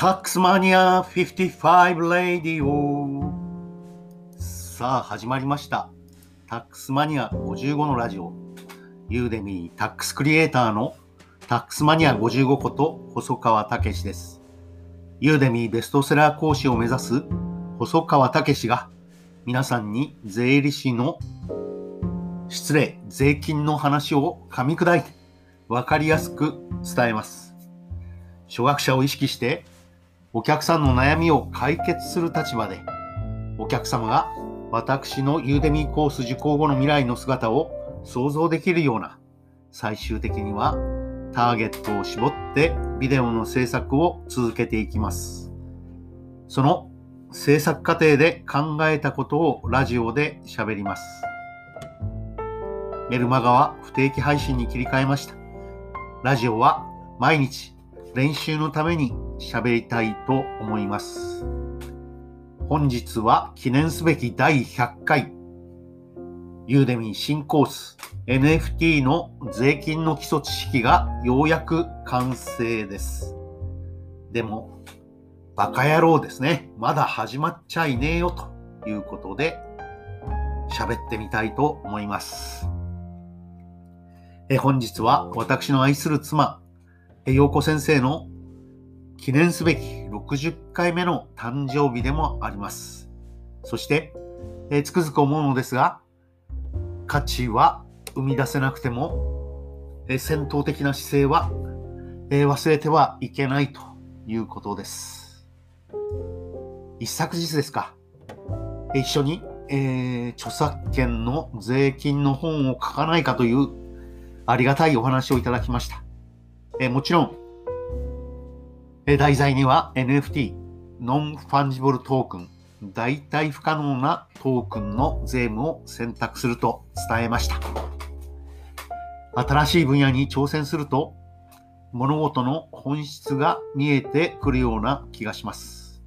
タックスマニア55レディオさあ始まりました。タックスマニア55のラジオ。ユーデミータックスクリエイターのタックスマニア55こと細川武です。ユーデミーベストセラー講師を目指す細川武が皆さんに税理士の失礼税金の話を噛み砕いて分かりやすく伝えます。初学者を意識してお客さんの悩みを解決する立場で、お客様が私のユーデミーコース受講後の未来の姿を想像できるような、最終的にはターゲットを絞ってビデオの制作を続けていきます。その制作過程で考えたことをラジオで喋ります。メルマガは不定期配信に切り替えました。ラジオは毎日練習のために喋りたいと思います。本日は記念すべき第100回ユーデミー新コース NFT の税金の基礎知識がようやく完成です。でも、バカ野郎ですね。まだ始まっちゃいねえよということで喋ってみたいと思います。え本日は私の愛する妻、陽子先生の記念すべき60回目の誕生日でもあります。そして、えー、つくづく思うのですが、価値は生み出せなくても、えー、戦闘的な姿勢は、えー、忘れてはいけないということです。一昨日ですか。一緒に、え、著作権の税金の本を書かないかというありがたいお話をいただきました。えもちろん、題材には NFT、 non-fungible token、代替不可能なトークンの税務を選択すると伝えました。新しい分野に挑戦すると、物事の本質が見えてくるような気がします。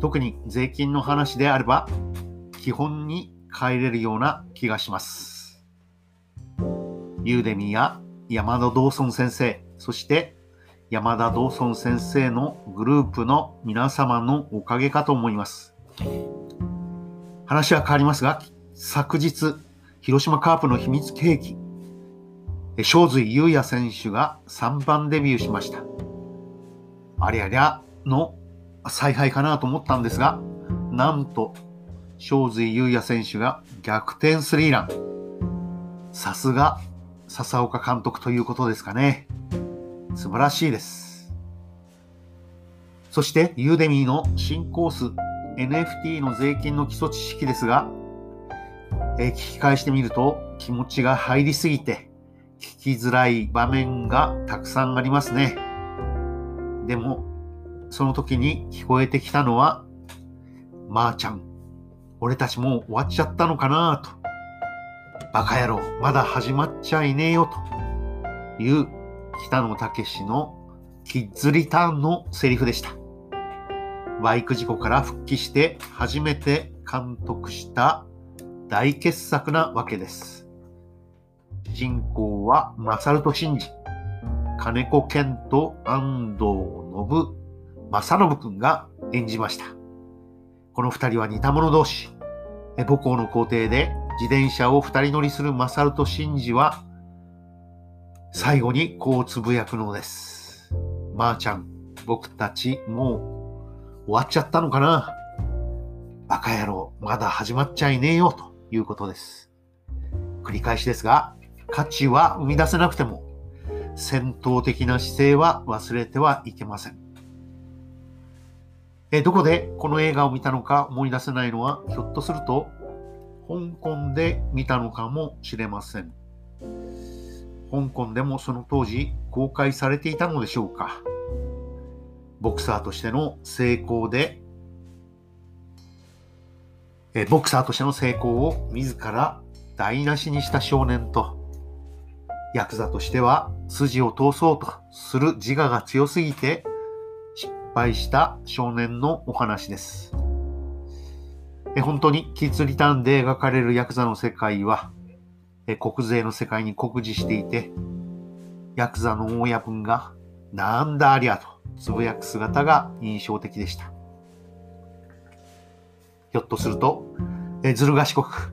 特に税金の話であれば、基本に帰れるような気がします。ユーデミーや山田道尊先生、そして山田道尊先生のグループの皆様のおかげかと思います。話は変わりますが、昨日、広島カープの秘密兵器、正髄優也選手が3番デビューしました。ありゃりゃの采配かなと思ったんですが、なんと、正髄優也選手が逆転スリーラン。さすが笹岡監督ということですかね。素晴らしいです。そして、ユーデミーの新コース NFT の税金の基礎知識ですが、え、聞き返してみると気持ちが入りすぎて聞きづらい場面がたくさんありますね。でも、その時に聞こえてきたのは、まー、あ、ちゃん、俺たちもう終わっちゃったのかなと。バカ野郎、まだ始まっちゃいねえよという北野武のキッズリターンのセリフでした。バイク事故から復帰して初めて監督した大傑作なわけです。主人公はマサルト真治、金子健と安藤信正信くんが演じました。この二人は似た者同士。母校の校庭で自転車を二人乗りするマサルとシンジは、最後にこうつぶやくのです。まー、あ、ちゃん、僕たちもう終わっちゃったのかな？バカ野郎、まだ始まっちゃいねえよ、ということです。繰り返しですが、価値は生み出せなくても、戦闘的な姿勢は忘れてはいけません。えどこでこの映画を見たのか思い出せないのは、ひょっとすると香港で見たのかもしれません。香港でもその当時公開されていたのでしょうか。ボクサーとしての成功で、えボクサーとしての成功を自ら台無しにした少年と、ヤクザとしては筋を通そうとする自我が強すぎて失敗した少年のお話です。え本当にキッズリターンで描かれるヤクザの世界は、え国税の世界に酷似していて、ヤクザの親分が、なんだありゃとつぶやく姿が印象的でした。ひょっとすると、えずる賢く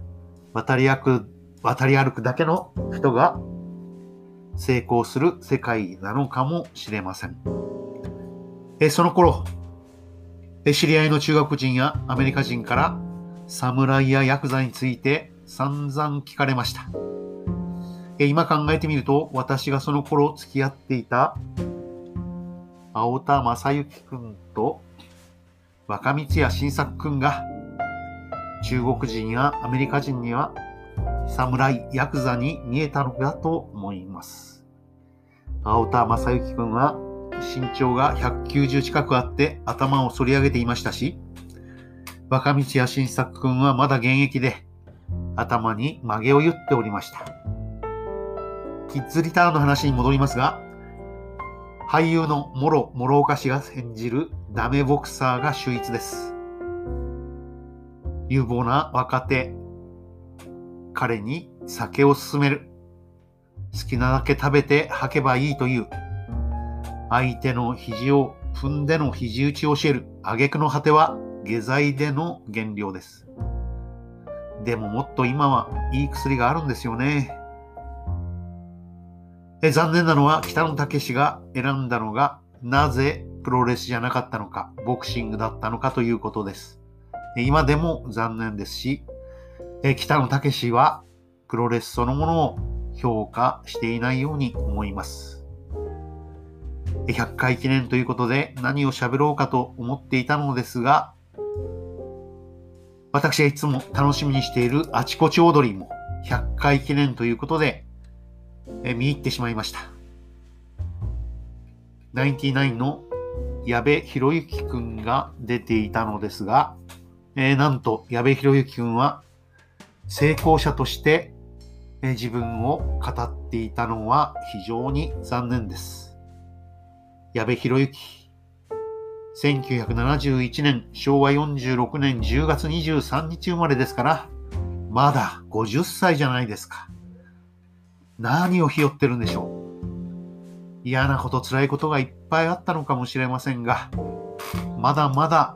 渡り歩く、渡り歩くだけの人が成功する世界なのかもしれません。えその頃、え知り合いの中国人やアメリカ人から侍やヤクザについて散々聞かれました。今考えてみると、私がその頃付き合っていた青田正幸くんと若光谷新作くんが中国人やアメリカ人には侍、ヤクザに見えたのだと思います。青田正幸くんは身長が190近くあって頭を反り上げていましたし、若道や新作くんはまだ現役で頭に曲げを言っておりました。キッズリターンの話に戻りますが、俳優の諸諸岡氏が演じるダメボクサーが秀逸です。有望な若手、彼に酒を勧める。好きなだけ食べて吐けばいいという。相手の肘を踏んでの肘打ちを教える。挙句の果ては下剤での減量です。でももっと今はいい薬があるんですよね。え残念なのは北野武が選んだのがなぜプロレスじゃなかったのか、ボクシングだったのかということです。今でも残念ですし、え北野武はプロレスそのものを評価していないように思います。100回記念ということで何を喋ろうかと思っていたのですが、私がいつも楽しみにしているあちこち踊りも100回記念ということで、え見入ってしまいました。ナインティナインの矢部博之くんが出ていたのですが、えー、なんと矢部博之君は成功者として、え、自分を語っていたのは非常に残念です。矢部博之1971年昭和46年10月23日生まれですからまだ50歳じゃないですか。何をひよってるんでしょう。嫌なこと、辛いことがいっぱいあったのかもしれませんが、まだまだ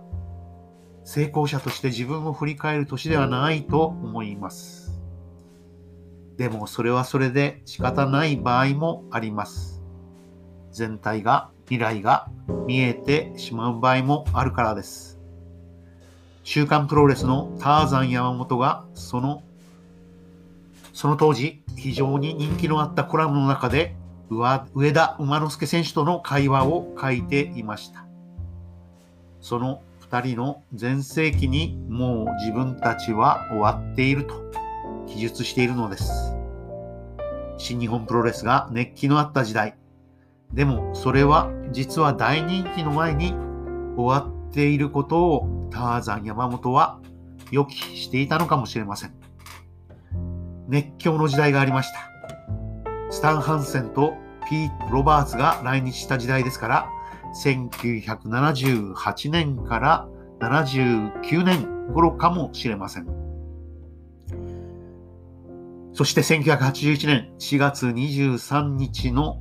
成功者として自分を振り返る年ではないと思います。でもそれはそれで仕方ない場合もあります。全体が、未来が見えてしまう場合もあるからです。週刊プロレスのターザン山本がそのその当時非常に人気のあったコラムの中で上田馬之助選手との会話を書いていました。その2人の全盛期にもう自分たちは終わっていると記述しているのです。新日本プロレスが熱気のあった時代。でもそれは実は大人気の前に終わっていることをターザン山本は予期していたのかもしれません。熱狂の時代がありました。スタン・ハンセンとピート・ロバーツが来日した時代ですから、1978年から79年頃かもしれません。そして1981年4月23日の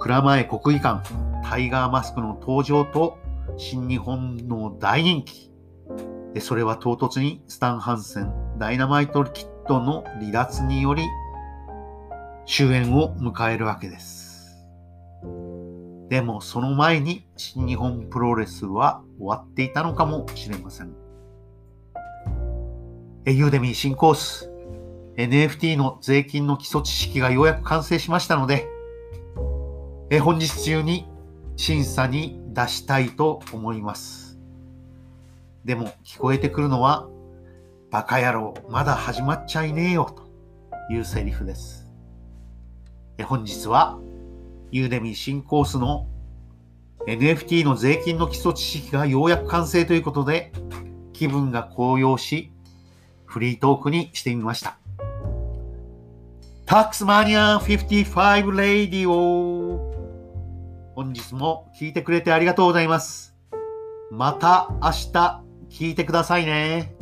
蔵前国技館タイガーマスクの登場と新日本の大人気。それは唐突にスタン・ハンセン、ダイナマイト・キットの離脱により終焉を迎えるわけです。でもその前に新日本プロレスは終わっていたのかもしれません。ユーデミー新コース NFT の税金の基礎知識がようやく完成しましたので、え本日中に審査に出したいと思います。でも聞こえてくるのは、バカ野郎、まだ始まっちゃいねえよというセリフです。え本日はユーデミー新コースの NFT の税金の基礎知識がようやく完成ということで、気分が高揚し、フリートークにしてみました。タックスマニア55レイディオ本日も聞いてくれてありがとうございます。また明日聞いてくださいね。